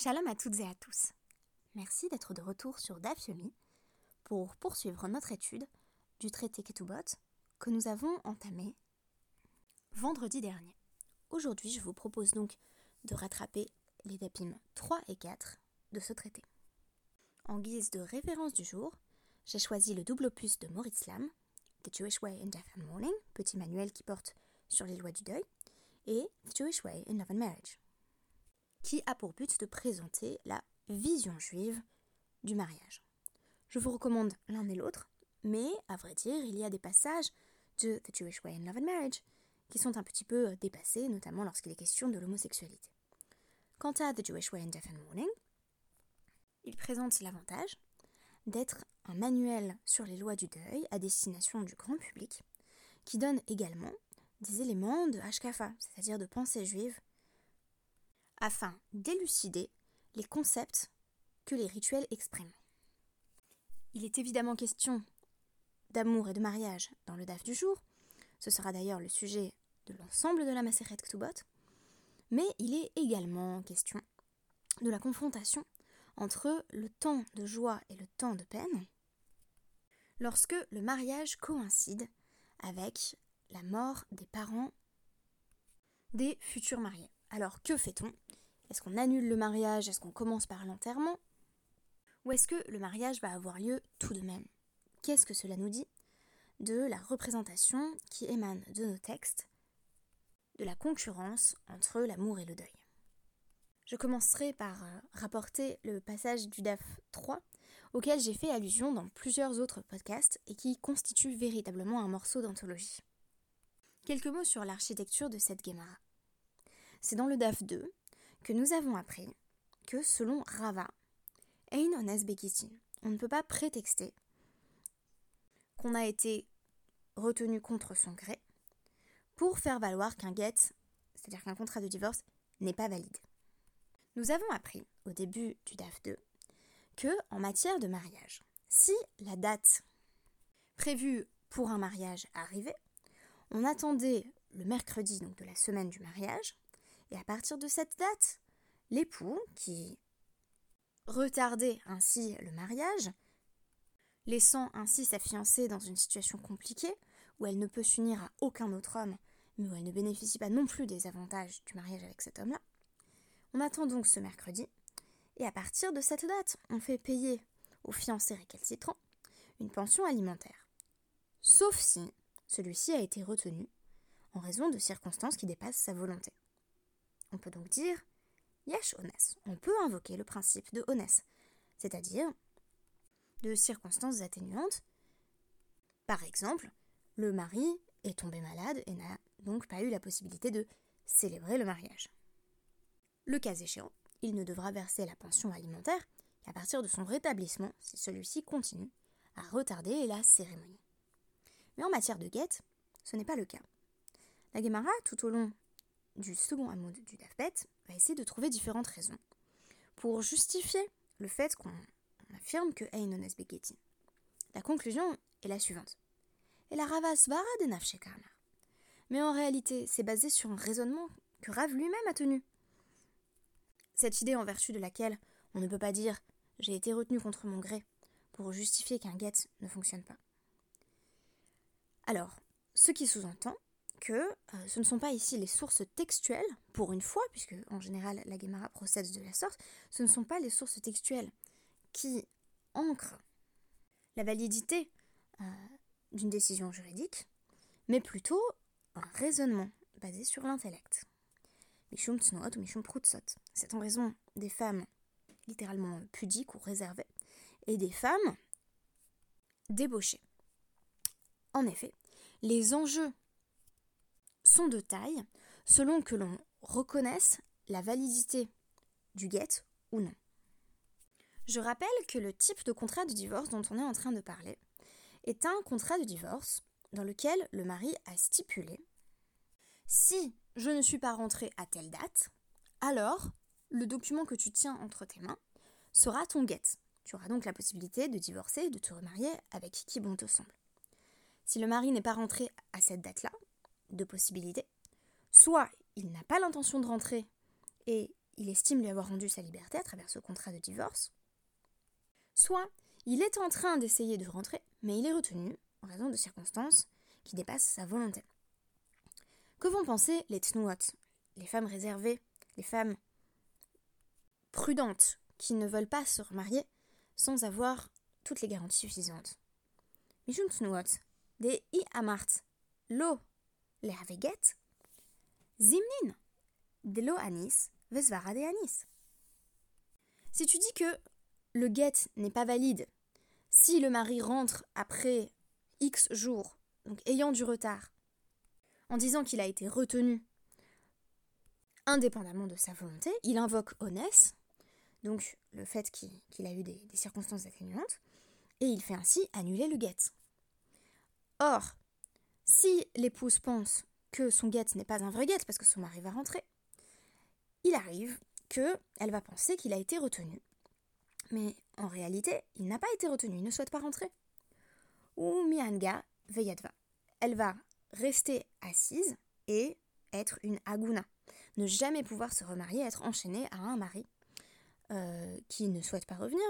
Shalom à toutes et à tous. Merci d'être de retour sur DAF pour poursuivre notre étude du traité Ketubot que nous avons entamé vendredi dernier. Aujourd'hui, je vous propose donc de rattraper les DAPIM 3 et 4 de ce traité. En guise de référence du jour, j'ai choisi le double plus de Moritz Lam, The Jewish Way in Death and Mourning, petit manuel qui porte sur les lois du deuil, et The Jewish Way in Love and Marriage, qui a pour but de présenter la vision juive du mariage. Je vous recommande l'un et l'autre, mais à vrai dire, il y a des passages de The Jewish Way in Love and Marriage qui sont un petit peu dépassés, notamment lorsqu'il est question de l'homosexualité. Quant à The Jewish Way in Death and Mourning, il présente l'avantage d'être un manuel sur les lois du deuil à destination du grand public, qui donne également des éléments de hashkafa, c'est-à-dire de pensée juive, afin d'élucider les concepts que les rituels expriment. Il est évidemment question d'amour et de mariage dans le DAF du jour, ce sera d'ailleurs le sujet de l'ensemble de la Maseret Ktubot, mais il est également question de la confrontation entre le temps de joie et le temps de peine lorsque le mariage coïncide avec la mort des parents des futurs mariés. Alors que fait-on? Est-ce qu'on annule le mariage? Est-ce qu'on commence par l'enterrement? Ou est-ce que le mariage va avoir lieu tout de même? Qu'est-ce que cela nous dit? De la représentation qui émane de nos textes, de la concurrence entre l'amour et le deuil. Je commencerai par euh, rapporter le passage du DAF 3 auquel j'ai fait allusion dans plusieurs autres podcasts et qui constitue véritablement un morceau d'anthologie. Quelques mots sur l'architecture de cette Gemara. C'est dans le DAF 2 que nous avons appris que selon Rava, Ein Ones on ne peut pas prétexter qu'on a été retenu contre son gré pour faire valoir qu'un get, c'est-à-dire qu'un contrat de divorce, n'est pas valide. Nous avons appris au début du DAF 2 que en matière de mariage, si la date prévue pour un mariage arrivait, on attendait le mercredi donc de la semaine du mariage et à partir de cette date, l'époux qui retardait ainsi le mariage, laissant ainsi sa fiancée dans une situation compliquée où elle ne peut s'unir à aucun autre homme, mais où elle ne bénéficie pas non plus des avantages du mariage avec cet homme-là. On attend donc ce mercredi et à partir de cette date, on fait payer au fiancé récalcitrant une pension alimentaire. Sauf si celui-ci a été retenu en raison de circonstances qui dépassent sa volonté. On peut donc dire Yesh Ones. On peut invoquer le principe de Ones, c'est-à-dire de circonstances atténuantes. Par exemple, le mari est tombé malade et n'a donc pas eu la possibilité de célébrer le mariage. Le cas échéant, il ne devra verser la pension alimentaire qu'à partir de son rétablissement si celui-ci continue à retarder la cérémonie. Mais en matière de guette, ce n'est pas le cas. La Gemara, tout au long du second hameau du Dafbet, va essayer de trouver différentes raisons pour justifier le fait qu'on affirme que Einones Begetin. La conclusion est la suivante. Et la Nafshekana. Mais en réalité, c'est basé sur un raisonnement que Rav lui-même a tenu. Cette idée en vertu de laquelle on ne peut pas dire j'ai été retenu contre mon gré pour justifier qu'un get ne fonctionne pas. Alors, ce qui sous-entend que euh, ce ne sont pas ici les sources textuelles, pour une fois, puisque en général la Gemara procède de la sorte, ce ne sont pas les sources textuelles qui ancrent la validité euh, d'une décision juridique, mais plutôt un raisonnement basé sur l'intellect. Mishum tsnoot ou mishum prutsot. C'est en raison des femmes littéralement pudiques ou réservées et des femmes débauchées. En effet, les enjeux sont de taille selon que l'on reconnaisse la validité du guet ou non. Je rappelle que le type de contrat de divorce dont on est en train de parler est un contrat de divorce dans lequel le mari a stipulé si je ne suis pas rentré à telle date, alors le document que tu tiens entre tes mains sera ton guet. Tu auras donc la possibilité de divorcer et de te remarier avec qui bon te semble. Si le mari n'est pas rentré à cette date-là, deux possibilités. Soit il n'a pas l'intention de rentrer et il estime lui avoir rendu sa liberté à travers ce contrat de divorce, soit il est en train d'essayer de rentrer, mais il est retenu en raison de circonstances qui dépassent sa volonté. Que vont penser les tnuot, les femmes réservées, les femmes prudentes qui ne veulent pas se remarier sans avoir toutes les garanties suffisantes? Tnuot, des i amart, lo Si tu dis que le get n'est pas valide si le mari rentre après X jours, donc ayant du retard, en disant qu'il a été retenu indépendamment de sa volonté, il invoque Onès, donc le fait qu'il a eu des, circonstances atténuantes, et il fait ainsi annuler le guet. Or, si l'épouse pense que son guet n'est pas un vrai guet parce que son mari va rentrer, il arrive qu'elle va penser qu'il a été retenu. Mais en réalité, il n'a pas été retenu, il ne souhaite pas rentrer. Ou Mianga Veyadva. Elle va rester assise et être une aguna. Ne jamais pouvoir se remarier, être enchaînée à un mari euh, qui ne souhaite pas revenir,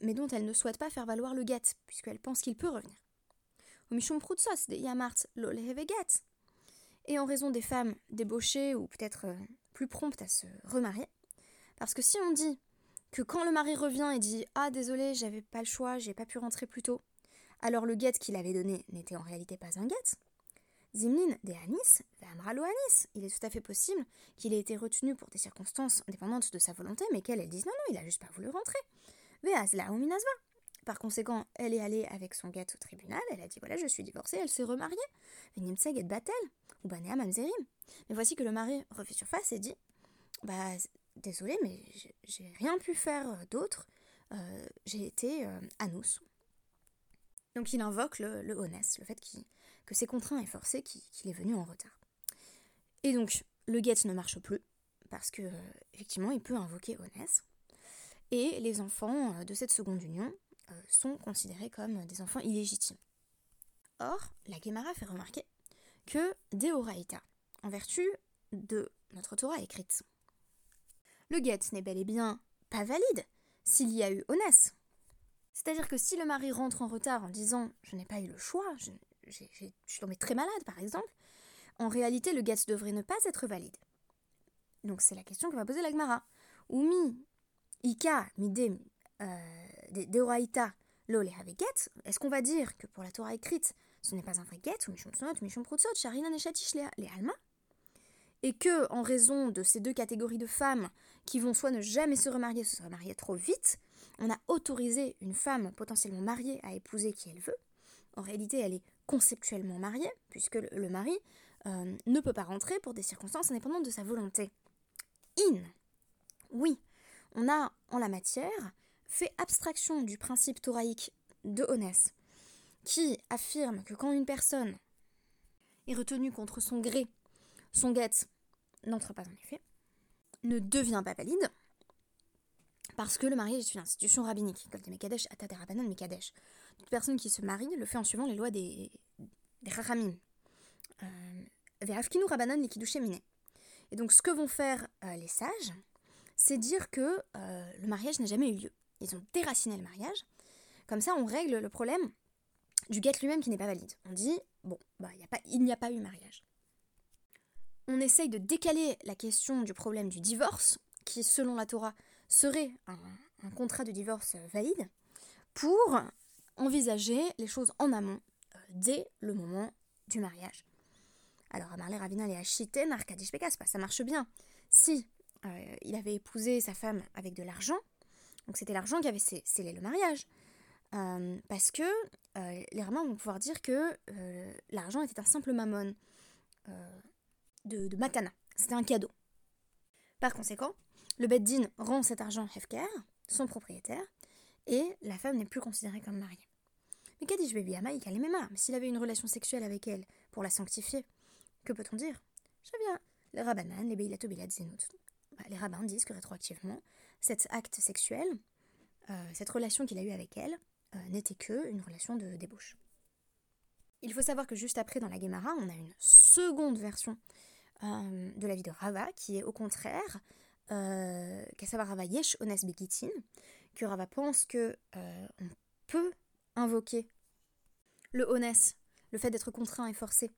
mais dont elle ne souhaite pas faire valoir le guet, puisqu'elle pense qu'il peut revenir. Et en raison des femmes débauchées ou peut-être euh, plus promptes à se remarier, parce que si on dit que quand le mari revient et dit Ah désolé, j'avais pas le choix, j'ai pas pu rentrer plus tôt, alors le guet qu'il avait donné n'était en réalité pas un guet, Zimnin de Anis, Amralo Anis. Il est tout à fait possible qu'il ait été retenu pour des circonstances indépendantes de sa volonté, mais qu'elle, elle dise non, non, il a juste pas voulu rentrer. Veazla Minasva. Par conséquent, elle est allée avec son guet au tribunal, elle a dit voilà, je suis divorcée, elle s'est remariée. Et Batel, ou Banea Mamzerim. Mais voici que le mari refait surface et dit bah, désolé, mais j'ai rien pu faire d'autre, euh, j'ai été euh, anus. Donc il invoque le, le le fait que c'est contraint et forcé qu'il est venu en retard. Et donc, le get ne marche plus, parce que, effectivement, il peut invoquer Onès. Et les enfants euh, de cette seconde union euh, sont considérés comme des enfants illégitimes. Or, la Gemara fait remarquer que Deoraita, en vertu de notre Torah écrite, le get n'est bel et bien pas valide s'il y a eu Onès. C'est-à-dire que si le mari rentre en retard en disant je n'ai pas eu le choix, je, suis tombée très malade par exemple, en réalité le get devrait ne pas être valide. Donc c'est la question que va poser l'Agmara. Umi, Ika, Mide, euh, Deoraita, Lo le get, est-ce qu'on va dire que pour la Torah écrite, ce n'est pas un vrai get, ou Mishum Tsonot, Mishum Prutsot, Sharina Neshatish les Alma et que, en raison de ces deux catégories de femmes qui vont soit ne jamais se remarier, soit se remarier trop vite, on a autorisé une femme potentiellement mariée à épouser qui elle veut. En réalité, elle est conceptuellement mariée, puisque le, mari euh, ne peut pas rentrer pour des circonstances indépendantes de sa volonté. In. Oui, on a en la matière fait abstraction du principe thoraïque de Honès, qui affirme que quand une personne est retenue contre son gré, son guet n'entre pas en effet, ne devient pas valide, parce que le mariage est une institution rabbinique, comme des Mekadesh, Mekadesh. Toute personne qui se marie le fait en suivant les lois des, des. Euh. Et donc, ce que vont faire euh, les sages, c'est dire que euh, le mariage n'a jamais eu lieu. Ils ont déraciné le mariage. Comme ça, on règle le problème du guet lui-même qui n'est pas valide. On dit, bon, bah, il n'y a pas eu mariage. On essaye de décaler la question du problème du divorce, qui, selon la Torah, serait un, contrat de divorce valide, pour envisager les choses en amont, euh, dès le moment du mariage. Alors, Amarle Ravinal et Achiten, Arkadish pas ça marche bien. Si euh, il avait épousé sa femme avec de l'argent, donc c'était l'argent qui avait scellé le mariage. Euh, parce que les Ramans vont pouvoir dire que l'argent était un simple mammon de, matana, c'était un cadeau. Par conséquent, le Beddin rend cet argent Hefker, son propriétaire, et la femme n'est plus considérée comme mariée. Mais qu'a dit Baby Amaïk à Mais s'il avait une relation sexuelle avec elle pour la sanctifier, que peut-on dire? Je viens. Les les. Bah, les rabbins disent que rétroactivement, cet acte sexuel, euh, cette relation qu'il a eue avec elle, euh, n'était que une relation de débauche. Il faut savoir que juste après, dans la Gemara, on a une seconde version euh, de la vie de Rava, qui est au contraire qu'à savoir Rava Yesh Ones Begitin, que Rava pense que on peut invoquer le Ones, le fait d'être contraint et forcé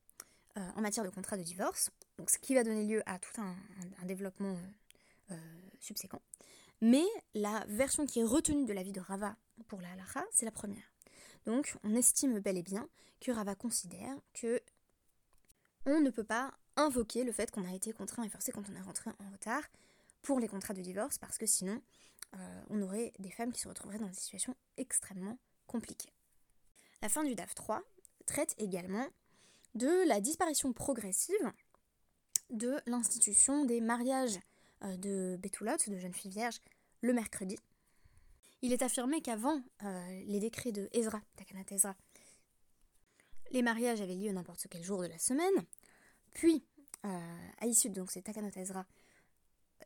en matière de contrat de divorce, ce qui va donner lieu à tout un, développement subséquent. Mais la version qui est retenue de l'avis de Rava pour la halacha, c'est la première. Donc on estime bel et bien que Rava considère que on ne peut pas invoquer le fait qu'on a été contraint et forcé quand on est rentré en retard pour les contrats de divorce, parce que sinon, euh, on aurait des femmes qui se retrouveraient dans des situations extrêmement compliquées. La fin du DAF 3 traite également de la disparition progressive de l'institution des mariages euh, de bétoulottes, de jeunes filles vierges, le mercredi. Il est affirmé qu'avant euh, les décrets de Ezra, Takanat Ezra, les mariages avaient lieu n'importe quel jour de la semaine, puis, à l'issue de ces Takanat Ezra,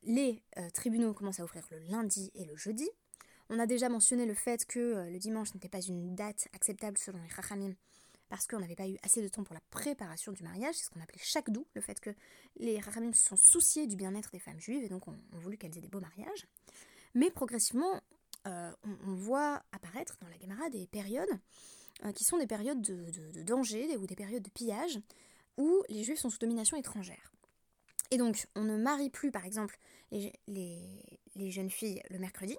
les euh, tribunaux commencent à ouvrir le lundi et le jeudi. On a déjà mentionné le fait que euh, le dimanche n'était pas une date acceptable selon les Chachamim parce qu'on n'avait pas eu assez de temps pour la préparation du mariage, c'est ce qu'on appelait chaque le fait que les Chachamim se sont souciés du bien-être des femmes juives et donc ont, voulu qu'elles aient des beaux mariages. Mais progressivement, euh, on, voit apparaître dans la Gemara des périodes qui sont des périodes de, danger ou des périodes de pillage où les juifs sont sous domination étrangère. Et donc, on ne marie plus, par exemple, les, jeunes filles le mercredi,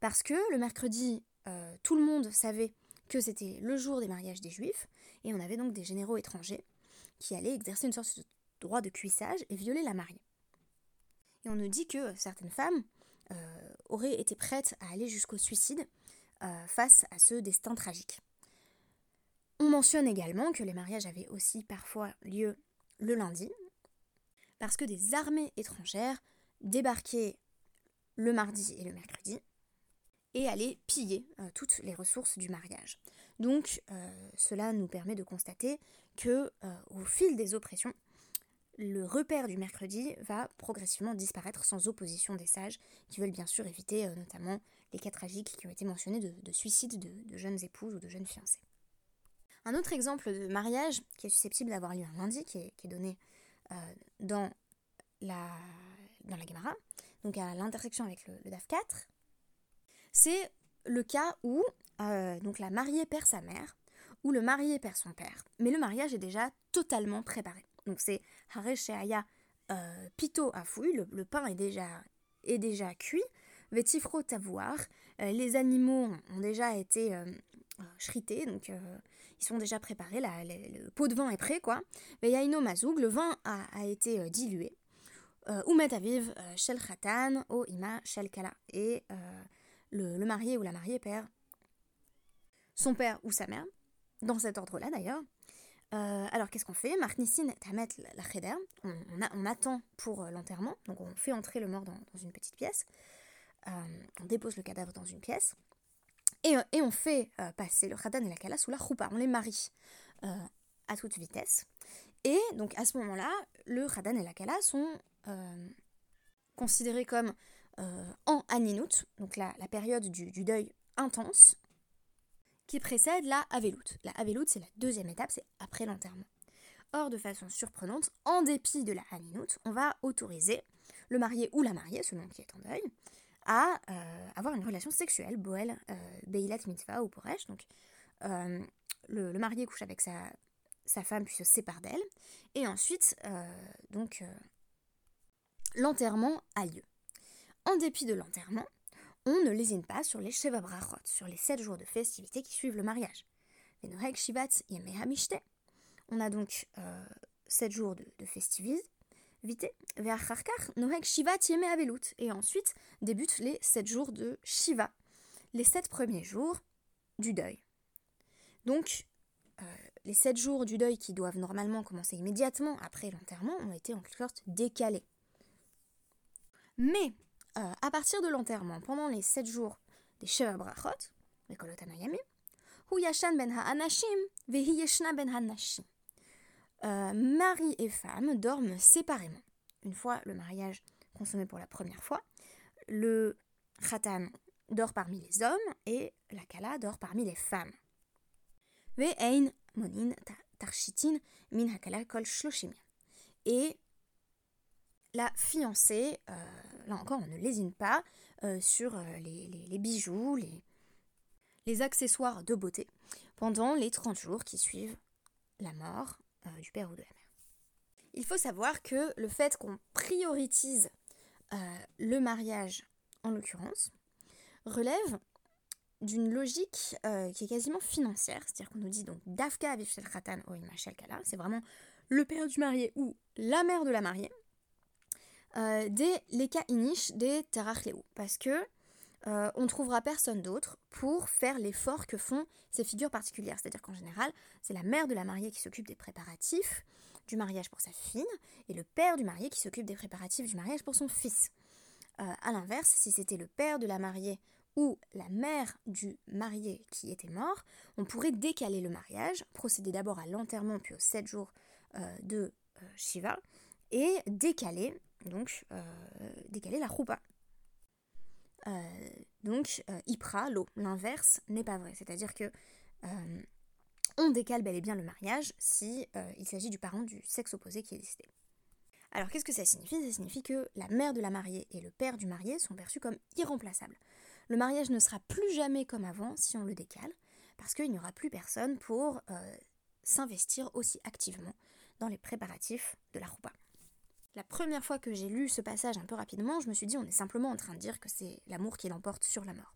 parce que le mercredi, euh, tout le monde savait que c'était le jour des mariages des juifs, et on avait donc des généraux étrangers qui allaient exercer une sorte de droit de cuissage et violer la mariée. Et on nous dit que certaines femmes euh, auraient été prêtes à aller jusqu'au suicide euh, face à ce destin tragique. On mentionne également que les mariages avaient aussi parfois lieu le lundi, parce que des armées étrangères débarquaient le mardi et le mercredi et allaient piller euh, toutes les ressources du mariage. Donc cela nous permet de constater que au fil des oppressions, le repère du mercredi va progressivement disparaître sans opposition des sages qui veulent bien sûr éviter notamment les cas tragiques qui ont été mentionnés de, suicide de, jeunes épouses ou de jeunes fiancées. Un autre exemple de mariage qui est susceptible d'avoir lieu un lundi, qui est donné euh, dans, la, dans donc à l'intersection avec le, DAF 4, c'est le cas où euh, donc la mariée perd sa mère ou le marié perd son père, mais le mariage est déjà totalement préparé. Donc c'est Haresheaya euh, Pito à le, pain est déjà, est déjà cuit, Vetifro tavoir, les animaux ont déjà été shrités, donc ils sont déjà préparés, le pot de vin est prêt, quoi. Veyaino mazoug, le vin a, été euh, dilué. Euh, Oumet aviv, euh, shel khatan, o ima shel. Et le, marié ou la mariée perd son père ou sa mère, dans cet ordre-là d'ailleurs. Alors qu'est-ce qu'on fait? Marknissin tamet la cheder, on, on, attend pour l'enterrement, donc on fait entrer le mort dans, une petite pièce, on dépose le cadavre dans une pièce, euh, et, on fait euh, passer le Khadan et la Kala sous la Choupa, on les marie euh, à toute vitesse. Et donc à ce moment-là, le Khadan et la Kala sont considérés comme en Aninut, donc la période du, deuil intense, qui précède la Avelut. La Avelut, c'est la deuxième étape, c'est après l'enterrement. Or, de façon surprenante, en dépit de la Aninut, on va autoriser le marié ou la mariée, selon qui est en deuil, à euh, avoir une relation sexuelle, Boel, euh, Beilat Mitzvah ou Poresh. Donc, euh, le, marié couche avec sa, sa femme puis se sépare d'elle. Et ensuite, donc, l'enterrement a lieu. En dépit de l'enterrement, on ne lésine pas sur les Sheva Brachot, sur les sept jours de festivité qui suivent le mariage. On a donc sept jours de, de festivité, et ensuite débutent les 7 jours de Shiva, les 7 premiers jours du deuil. Donc, euh, les 7 jours du deuil qui doivent normalement commencer immédiatement après l'enterrement ont été en quelque sorte décalés. Mais, euh, à partir de l'enterrement, pendant les 7 jours des Sheva Brachot, ben ha-anashim, ben. Euh, mari et femme dorment séparément. Une fois le mariage consommé pour la première fois, le khatan dort parmi les hommes et la kala dort parmi les femmes. monin tarshitin min kol Et la fiancée, euh, là encore, on ne lésine pas sur les, bijoux, les, accessoires de beauté pendant les 30 jours qui suivent la mort du père ou de la mère. Il faut savoir que le fait qu'on prioritise le mariage, en l'occurrence, relève d'une logique euh, qui est quasiment financière, c'est-à-dire qu'on nous dit donc Dafka Avishel Khatan ou Kala, c'est vraiment le père du marié ou la mère de la mariée, euh, des Leka Inish des Terachleu, parce que euh, on trouvera personne d'autre pour faire l'effort que font ces figures particulières, c'est-à-dire qu'en général, c'est la mère de la mariée qui s'occupe des préparatifs du mariage pour sa fille, et le père du marié qui s'occupe des préparatifs du mariage pour son fils. Euh, à l'inverse, si c'était le père de la mariée ou la mère du marié qui était mort, on pourrait décaler le mariage, procéder d'abord à l'enterrement puis aux sept jours euh, de euh, Shiva, et décaler, donc, euh, décaler la roupa. donc, Ipra, l'eau, l'inverse n'est pas vrai, c'est-à-dire que on décale bel et bien le mariage si il s'agit du parent du sexe opposé qui est décédé. Alors qu'est-ce que ça signifie? Ça signifie que la mère de la mariée et le père du marié sont perçus comme irremplaçables. Le mariage ne sera plus jamais comme avant si on le décale, parce qu'il n'y aura plus personne pour euh, s'investir aussi activement dans les préparatifs de la roupa. La première fois que j'ai lu ce passage un peu rapidement, je me suis dit on est simplement en train de dire que c'est l'amour qui l'emporte sur la mort.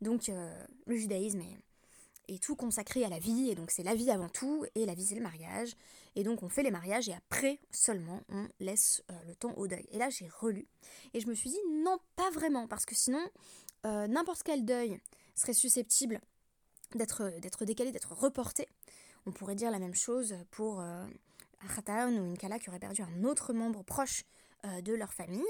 Donc euh, le judaïsme est, tout consacré à la vie, et donc c'est la vie avant tout, et la vie c'est le mariage, et donc on fait les mariages, et après seulement on laisse euh, le temps au deuil. Et là j'ai relu, et je me suis dit non pas vraiment, parce que sinon euh, n'importe quel deuil serait susceptible d'être décalé, d'être reporté. On pourrait dire la même chose pour euh, un ou une Kala qui aurait perdu un autre membre proche euh, de leur famille.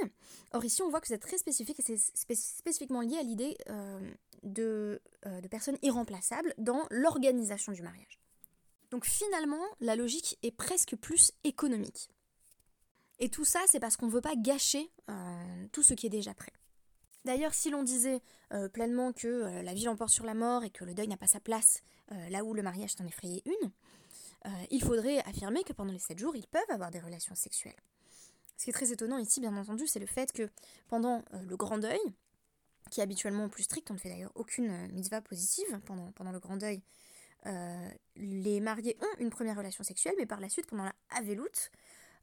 Or ici on voit que c'est très spécifique et c'est spécifiquement lié à l'idée euh, de, de personnes irremplaçables dans l'organisation du mariage. Donc finalement, la logique est presque plus économique. Et tout ça, c'est parce qu'on ne veut pas gâcher tout ce qui est déjà prêt. D'ailleurs, si l'on disait euh, pleinement que euh, la vie l'emporte sur la mort et que le deuil n'a pas sa place euh, là où le mariage t'en effrayait une, il faudrait affirmer que pendant les 7 jours, ils peuvent avoir des relations sexuelles. Ce qui est très étonnant ici, bien entendu, c'est le fait que pendant le grand deuil, qui est habituellement plus strict, on ne fait d'ailleurs aucune mitzvah positive pendant, pendant le grand deuil, les mariés ont une première relation sexuelle, mais par la suite, pendant la Aveloute,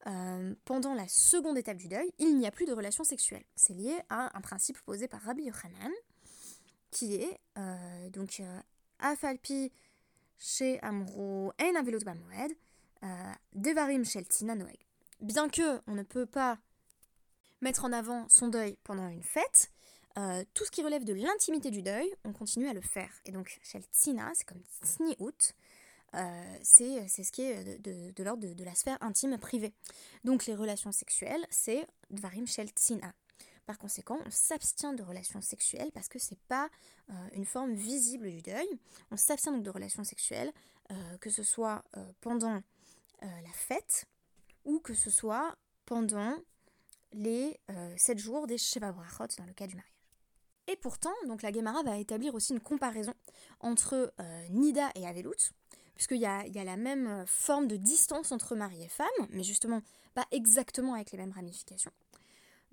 euh, pendant la seconde étape du deuil, il n'y a plus de relation sexuelle. C'est lié à un principe posé par Rabbi Yochanan, qui est euh, donc euh, Afalpi chez Noeg. Bien que on ne peut pas mettre en avant son deuil pendant une fête, tout ce qui relève de l'intimité du deuil, on continue à le faire. Et donc, Shel Tzina, c'est comme Tsni'ut, euh, c'est ce qui est de, l'ordre de, la sphère intime privée. Donc les relations sexuelles, c'est Dvarim Shel Tsina. Par conséquent, on s'abstient de relations sexuelles parce que c'est pas euh, une forme visible du deuil. On s'abstient donc de relations sexuelles, euh, que ce soit pendant la fête ou que ce soit pendant les 7 jours des Sheva Brachot dans le cas du mariage. Et pourtant, donc la Gemara va établir aussi une comparaison entre Nida et Avelut, puisqu'il y a, y a la même euh, forme de distance entre mari et femme, mais justement pas exactement avec les mêmes ramifications.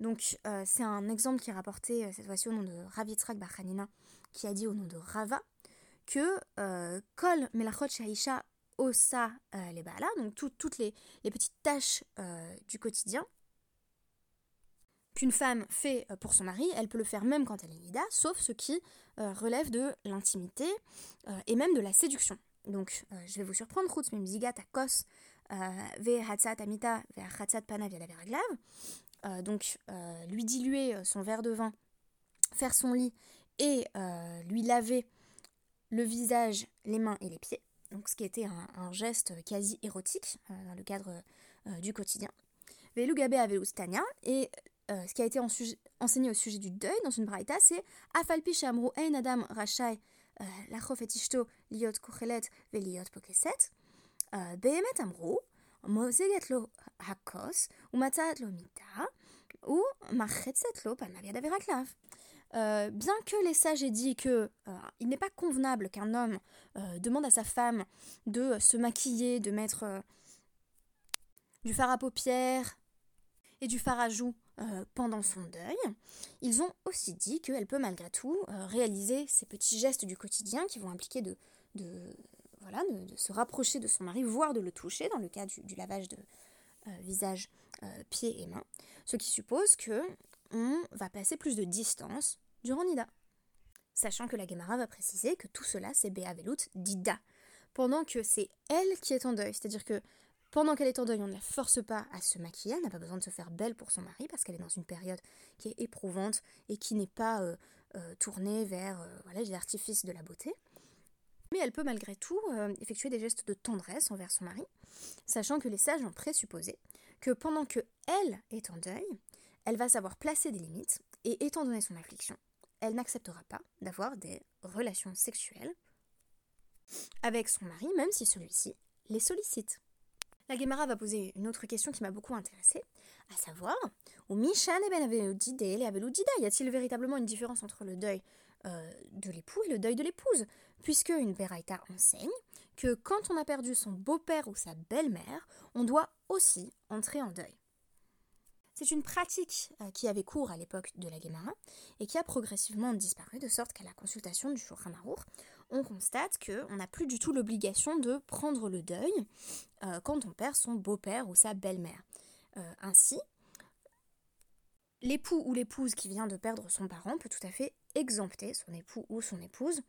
Donc euh, c'est un exemple qui est rapporté euh, cette fois-ci au nom de Ravitzrak Bachanina, qui a dit au nom de Rava que Kol Melachot Shaisha Osa les donc toutes les, petites tâches du quotidien qu'une femme fait pour son mari, elle peut le faire même quand elle est nida, sauf ce qui relève de l'intimité et même de la séduction. Donc, euh, je vais vous surprendre, Chutz Mimzigat Akos euh, Ve Hatzat Amita Ve Hatzat Pana euh, euh, donc euh, lui diluer euh, son verre de vin, faire son lit et lui laver le visage, les mains et les pieds. Donc ce qui était un, geste quasi érotique dans le cadre du quotidien. Velugabe à Velustania et ce qui a été enseigné au sujet du deuil dans une braïta, c'est Afalpi Shamru Ein Adam Rachai Lachofetishto Liot Kochelet Veliot Pokeset Behemet Amru מוזגת לו הכוס ומצאת לו מיטה ומחצת לו פניו ידיו ורגליו. Euh, bien que les sages aient dit que euh, il n'est pas convenable qu'un homme euh, demande à sa femme de se maquiller, de mettre du fard à paupières et du fard à joues pendant son deuil, ils ont aussi dit qu'elle peut malgré tout réaliser ces petits gestes du quotidien qui vont impliquer de, voilà, de, se rapprocher de son mari, voire de le toucher dans le cas du, lavage de visage, pieds et mains, ce qui suppose que on va passer plus de distance durant Nida. Sachant que la Gemara va préciser que tout cela c'est Velut Dida, pendant que c'est elle qui est en deuil, c'est-à-dire que pendant qu'elle est en deuil, on ne la force pas à se maquiller, elle n'a pas besoin de se faire belle pour son mari parce qu'elle est dans une période qui est éprouvante et qui n'est pas euh, euh, tournée vers euh, artifices de la beauté. Mais elle peut malgré tout effectuer des gestes de tendresse envers son mari, sachant que les sages ont présupposé que pendant que elle est en deuil, elle va savoir placer des limites et étant donné son affliction, elle n'acceptera pas d'avoir des relations sexuelles avec son mari, même si celui-ci les sollicite. La Gemara va poser une autre question qui m'a beaucoup intéressée, à savoir, au Mishan et Ben y a-t-il véritablement une différence entre le deuil euh, de l'époux et le deuil de l'épouse Puisque une Beraïta enseigne que quand on a perdu son beau-père ou sa belle-mère, on doit aussi entrer en deuil. C'est une pratique euh, qui avait cours à l'époque de la Gemara et qui a progressivement disparu, de sorte qu'à la consultation du Shulchan on constate qu'on n'a plus du tout l'obligation de prendre le deuil euh, quand on perd son beau-père ou sa belle-mère. Ainsi, l'époux ou l'épouse qui vient de perdre son parent peut tout à fait exempter son époux ou son épouse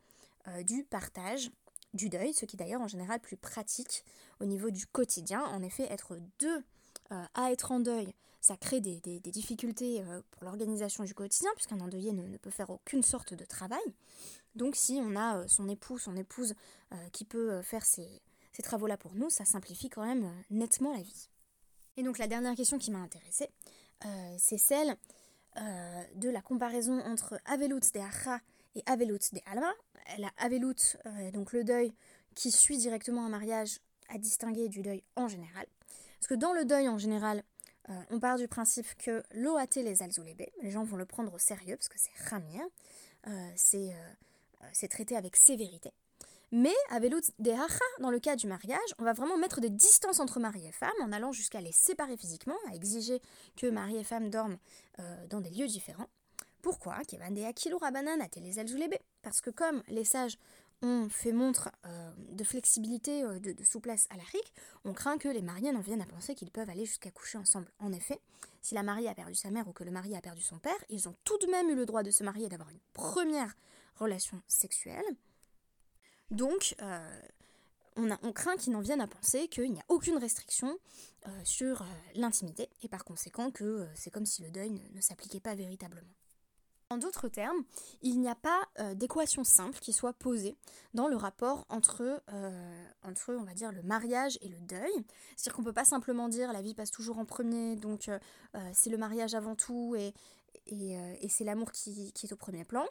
euh, du partage du deuil, ce qui d'ailleurs en général plus pratique au niveau du quotidien. En effet, être deux à être en deuil, ça crée des, difficultés pour l'organisation du quotidien, puisqu'un endeuillé ne, peut faire aucune sorte de travail. Donc si on a euh, son époux, son épouse euh, qui peut euh, faire ces, travaux-là pour nous, ça simplifie quand même nettement la vie. Et donc la dernière question qui m'a intéressée, c'est celle de la comparaison entre Avelut de Acha et Avelut de Alma. La Avelut, donc le deuil qui suit directement un mariage, à distinguer du deuil en général. Parce que dans le deuil en général, on part du principe que l'OAT les alzoulébé, les gens vont le prendre au sérieux parce que c'est ramir, euh, c'est traité avec sévérité. Mais à Velut dans le cas du mariage, on va vraiment mettre des distances entre mari et femme en allant jusqu'à les séparer physiquement, à exiger que mari et femme dorment euh, dans des lieux différents. Pourquoi Parce que comme les sages ont fait montre euh, de flexibilité, de, de, souplesse à l'Afrique, on craint que les mariés n'en viennent à penser qu'ils peuvent aller jusqu'à coucher ensemble. En effet, si la mariée a perdu sa mère ou que le mari a perdu son père, ils ont tout de même eu le droit de se marier et d'avoir une première relations sexuelles. Donc, euh, on, craint qu'ils n'en viennent à penser qu'il n'y a aucune restriction euh, sur euh, l'intimité, et par conséquent que c'est comme si le deuil ne, s'appliquait pas véritablement. En d'autres termes, il n'y a pas d'équation simple qui soit posée dans le rapport entre, entre, on va dire, le mariage et le deuil. C'est-à-dire qu'on ne peut pas simplement dire la vie passe toujours en premier, donc c'est le mariage avant tout et, et, c'est l'amour qui, est au premier plan.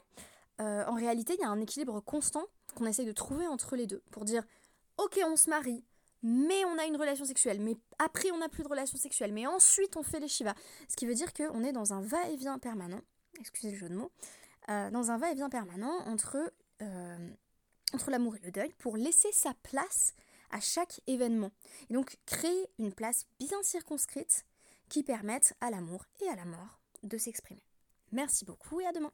Euh, en réalité, il y a un équilibre constant qu'on essaye de trouver entre les deux pour dire ok, on se marie, mais on a une relation sexuelle, mais après on n'a plus de relation sexuelle, mais ensuite on fait les shivas. Ce qui veut dire qu'on est dans un va-et-vient permanent, excusez le jeu de mots, euh, dans un va-et-vient permanent entre, euh, entre l'amour et le deuil pour laisser sa place à chaque événement. Et donc créer une place bien circonscrite qui permette à l'amour et à la mort de s'exprimer. Merci beaucoup et à demain.